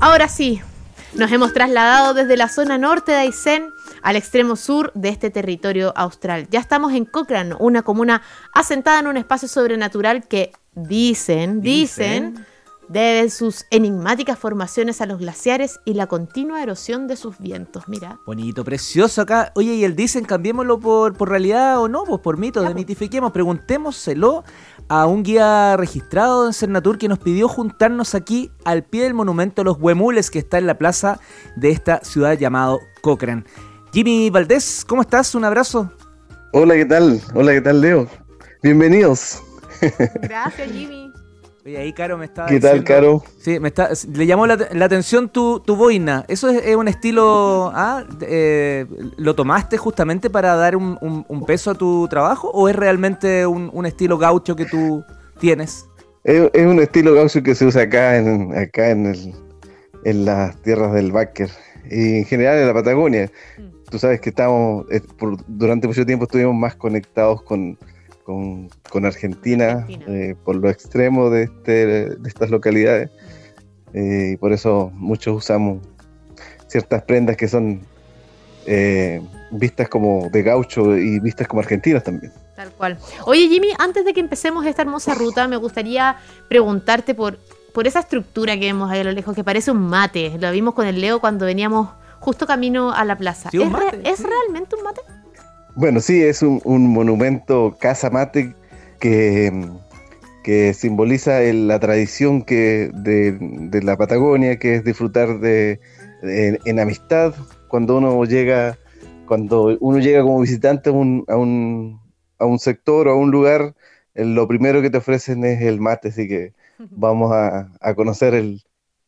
Ahora sí, nos hemos trasladado desde la zona norte de Aysén al extremo sur de este territorio austral. Ya estamos en Cochrane, una comuna asentada en un espacio sobrenatural que dicen, dicen, deben sus enigmáticas formaciones a los glaciares y la continua erosión de sus vientos. Mira. Bonito, precioso acá. Oye, y el dicen, cambiémoslo por, por realidad o no, pues por mito, pues. demitifiquemos, preguntémoselo a un guía registrado en Cernatur que nos pidió juntarnos aquí al pie del monumento a los huemules que está en la plaza de esta ciudad llamado Cochrane. Jimmy Valdés, ¿cómo estás? Un abrazo. Hola, ¿qué tal? Hola, ¿qué tal, Leo? Bienvenidos. Gracias, Jimmy. Oye, ahí Caro me está. ¿Qué tal, Caro? Sí, me está, le llamó la, atención tu, tu, boina. ¿Eso es, un estilo. Ah, eh, ¿Lo tomaste justamente para dar un, un, peso a tu trabajo o es realmente un, estilo gaucho que tú tienes? Es, un estilo gaucho que se usa acá en, acá en, el, en las tierras del Báquer y en general en la Patagonia. Mm. Tú sabes que estamos. Eh, durante mucho tiempo estuvimos más conectados con con, Argentina, eh, por lo extremo de, este, de estas localidades. Eh, y por eso muchos usamos ciertas prendas que son eh, vistas como de gaucho y vistas como argentinas también. Tal cual. Oye Jimmy, antes de que empecemos esta hermosa ruta, me gustaría preguntarte por, por esa estructura que vemos ahí a lo lejos, que parece un mate. Lo vimos con el Leo cuando veníamos justo camino a la plaza. ¿Es, realmente un mate? Bueno, sí, es un, monumento casa mate que, que simboliza la tradición que de, la Patagonia, que es disfrutar de, en, amistad. Cuando uno llega cuando uno llega como visitante a un, a un, a un sector o a un lugar, lo primero que te ofrecen es el mate, así que vamos a, a conocer el,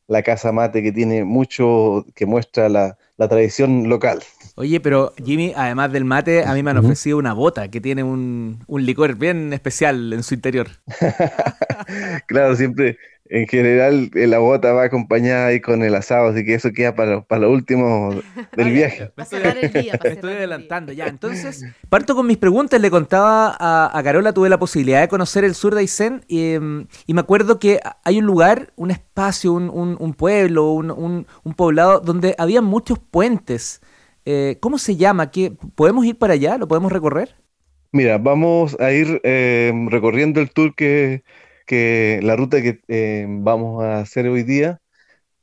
la casa mate que tiene mucho que muestra la, la tradición local. Oye, pero Jimmy, además del mate, a mí me han ofrecido una bota que tiene un, licor bien especial en su interior. claro, siempre, en general, la bota va acompañada ahí con el asado, así que eso queda para, para lo último del viaje. Me estoy, adelantando ya. Entonces, parto con mis preguntas. Le contaba a, Carola, tuve la posibilidad de conocer el sur de Aysén y, em, y me acuerdo que hay un lugar, un espacio, un, un pueblo, un, poblado donde había muchos puentes. Eh, ¿Cómo se llama? ¿Qué, ¿Podemos ir para allá? ¿Lo podemos recorrer? Mira, vamos a ir eh, recorriendo el tour que, la ruta que eh, vamos a hacer hoy día.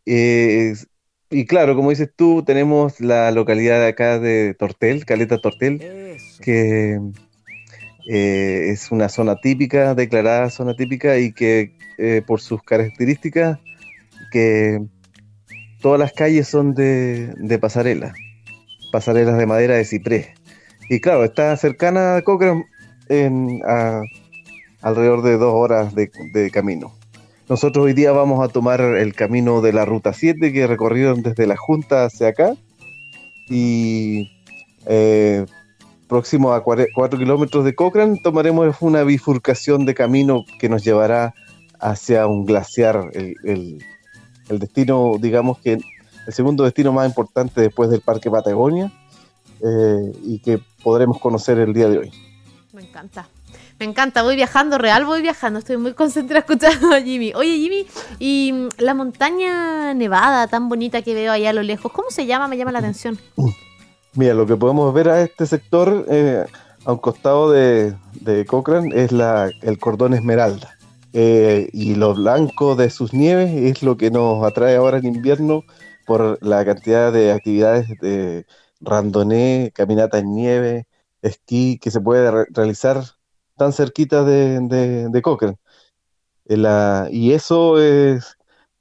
y claro, como dices tú, tenemos la localidad de acá de Tortel, Caleta Tortel, que es una zona típica, declarada zona típica y que por sus características, que todas las calles son de, de pasarela pasarelas de madera de ciprés. Y claro, está cercana a Cochrane en alrededor de dos horas de, camino. Nosotros hoy día vamos a tomar el camino de la Ruta 7 que recorrieron desde la Junta hacia acá y eh, próximo a 4 kilómetros de Cochrane tomaremos una bifurcación de camino que nos llevará hacia un glaciar, el, el destino digamos que el segundo destino más importante después del Parque Patagonia eh, y que podremos conocer el día de hoy. Me encanta. Me encanta, voy viajando, real voy viajando, estoy muy concentrada escuchando a Jimmy. Oye Jimmy, y mm, la montaña nevada tan bonita que veo allá a lo lejos, ¿cómo se llama? Me llama la atención. Mira, lo que podemos ver a este sector, eh, a un costado de, de Cochrane, es la, el cordón esmeralda. Eh, y lo blanco de sus nieves es lo que nos atrae ahora en invierno por la cantidad de actividades de randoné, caminata en nieve, esquí que se puede realizar tan cerquita de, de, Cochrane. Eh, y eso es,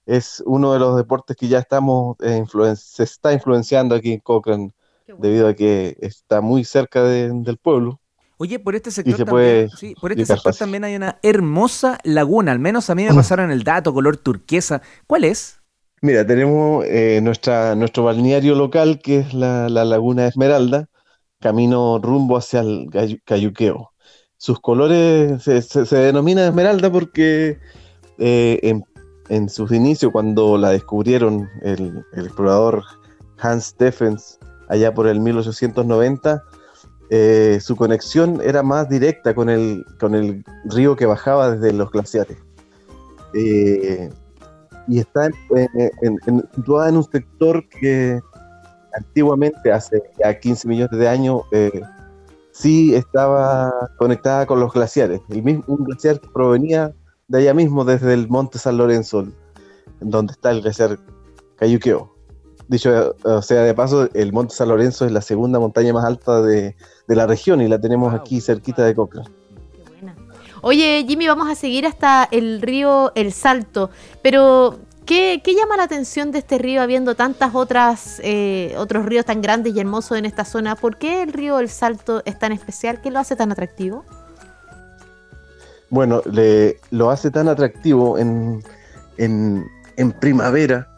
es uno de los deportes que ya estamos eh, se está influenciando aquí en Cochrane debido a que está muy cerca del pueblo. Oye, por este sector, también, por este sector también hay una hermosa laguna, al menos a mí me pasaron el dato, color turquesa. ¿Cuál es? Mira, tenemos eh, nuestra, nuestro balneario local, que es la, Laguna Esmeralda, camino rumbo hacia el Cayuqueo. Sus colores se, se, denomina Esmeralda porque eh, en, sus inicios, cuando la descubrieron el, explorador Hans Steffens allá por el 1890, eh, su conexión era más directa con el, con el río que bajaba desde los glaciares. y está situada en un sector que antiguamente, hace ya 15 millones de años, eh, sí estaba conectada con los glaciares. El mismo, un glaciar que provenía de allá mismo, desde el monte San Lorenzo, donde está el glaciar Cayuqueo. Dicho o sea, de paso, el monte San Lorenzo es la segunda montaña más alta de, la región y la tenemos aquí cerquita de Cochrane. Oye, Jimmy, vamos a seguir hasta el río El Salto, pero ¿Qué, llama la atención de este río habiendo tantas otras eh, otros ríos tan grandes y hermosos en esta zona? ¿Por qué el río El Salto es tan especial? ¿Qué lo hace tan atractivo? Bueno, le, lo hace tan atractivo en, primavera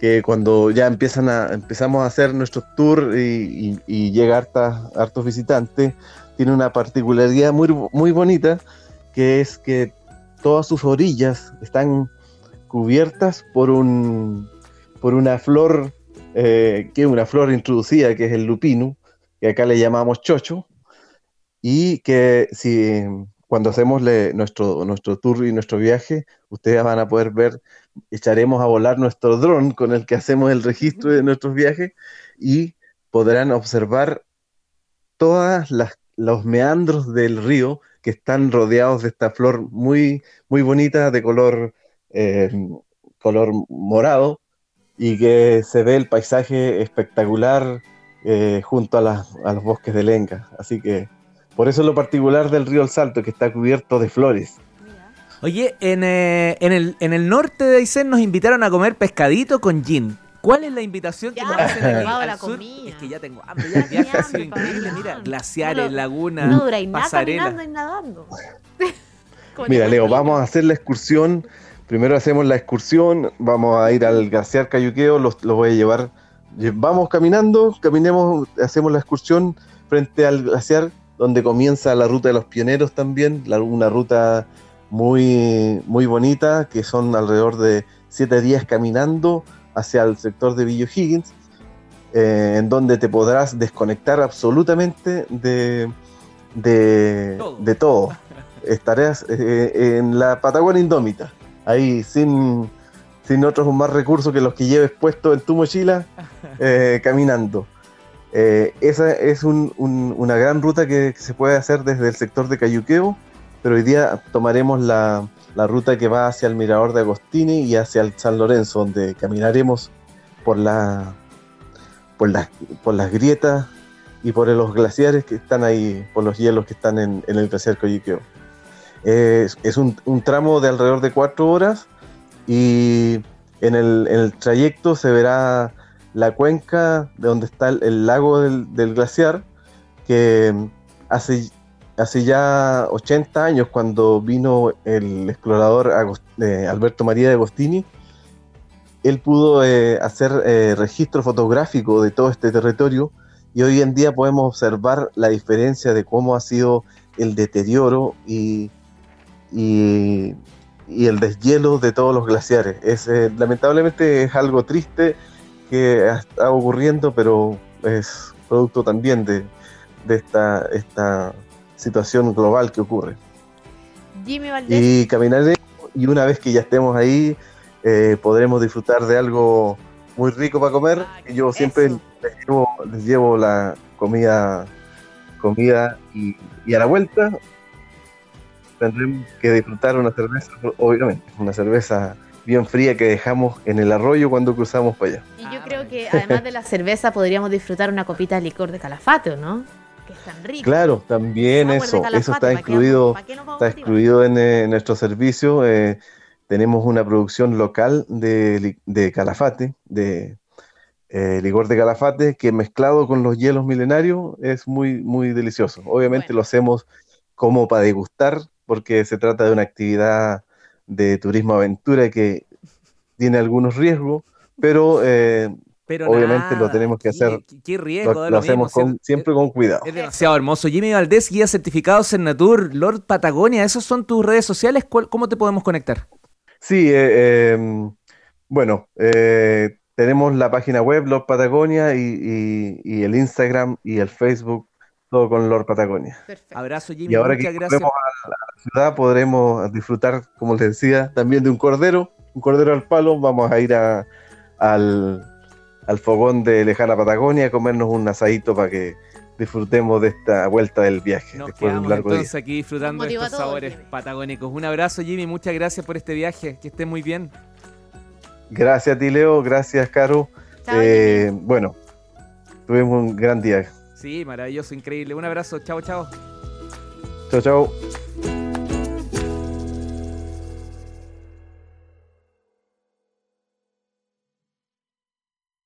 que cuando ya empiezan a, empezamos a hacer nuestros tours y, y, llega hartos visitantes, tiene una particularidad muy, muy bonita que es que todas sus orillas están cubiertas por un por una flor eh, que es una flor introducida que es el lupino que acá le llamamos chocho y que si cuando hacemos nuestro, nuestro tour y nuestro viaje, ustedes van a poder ver, echaremos a volar nuestro dron con el que hacemos el registro de nuestros viajes y podrán observar todos los meandros del río que están rodeados de esta flor muy, muy bonita de color eh, color morado y que se ve el paisaje espectacular eh, junto a, los bosques de Lenca. Así que por eso es lo particular del río El Salto, que está cubierto de flores. Oye, en, eh, en, el, en el norte de Aysén nos invitaron a comer pescadito con gin. ¿Cuál es la invitación que nos hacen aquí al sur? Es que ya tengo hambre, ya el viaje ha sido increíble. Mira, glaciares, lagunas, no pasarela. nadando. Mira, Leo, vamos a hacer la excursión Primero hacemos la excursión, vamos a ir al glaciar Cayuqueo, los, voy a llevar. Vamos caminando, caminemos, hacemos la excursión frente al glaciar, donde comienza la ruta de los pioneros también, una ruta muy, muy bonita, que son alrededor de siete días caminando hacia el sector de Villa Higgins, eh, en donde te podrás desconectar absolutamente de, de, todo. Estarás eh, en la Patagonia Indómita ahí sin, sin otros más recursos que los que lleves puesto en tu mochila, eh, caminando. Eh, esa es una gran ruta que, se puede hacer desde el sector de Cayuqueo, pero hoy día tomaremos la, ruta que va hacia el Mirador de Agostini y hacia el San Lorenzo, donde caminaremos por, la, por, las, por las grietas y por los glaciares que están ahí, por los hielos que están en, en el glaciar Cayuqueo es, un, tramo de alrededor de cuatro horas y en el, trayecto se verá la cuenca de donde está el, lago del, glaciar, que hace, hace ya 80 años cuando vino el explorador eh, Alberto María de Agostini, él pudo eh, hacer eh, registro fotográfico de todo este territorio y hoy en día podemos observar la diferencia de cómo ha sido el deterioro y y, el deshielo de todos los glaciares. Es, eh, lamentablemente es algo triste que está ocurriendo, pero es producto también de, esta, esta situación global que ocurre. Jimmy Valdés. Y caminaré y una vez que ya estemos ahí eh, podremos disfrutar de algo muy rico para comer. Ah, Yo siempre les llevo, la comida comida y, y, a la vuelta tendremos que disfrutar una cerveza, obviamente, una cerveza bien fría que dejamos en el arroyo cuando cruzamos para allá. Y yo creo que además de la cerveza podríamos disfrutar una copita de licor de calafate, ¿no? Que es tan rico. Claro, también eso, eso está incluido, está excluido eh, en, nuestro servicio. Eh, tenemos una producción local de, calafate, de eh, licor de calafate, que mezclado con los hielos milenarios es muy, muy delicioso. Obviamente lo hacemos como para degustar porque se trata de una actividad de turismo aventura que tiene algunos riesgos, pero, eh, obviamente lo tenemos que hacer. ¿Qué, riesgo? Lo, hacemos siempre con cuidado. Es demasiado hermoso. Jimmy Valdés, guía certificado Cernatur, Lord Patagonia, ¿esos son tus redes sociales? ¿Cómo te podemos conectar? Sí, eh, em, bueno, eh, tenemos la página web Lord Patagonia y, el Instagram y el Facebook todo con Lord Patagonia. Perfecto. Abrazo, Jimmy. Y ahora que gracias. a la ciudad podremos disfrutar, como les decía, también de un cordero un cordero al palo, vamos a ir a, al, al fogón de lejana Patagonia a comernos un asadito para que disfrutemos de esta vuelta del viaje. Nos después de un largo entonces aquí disfrutando de estos sabores patagónicos. Un abrazo, Jimmy. Muchas gracias por este viaje. Que esté muy bien. Gracias a ti, Leo. Gracias, Caro. Eh, bueno, tuvimos un gran día. Sí, maravilloso, increíble. Un abrazo. Chao, chao. Chao, chao.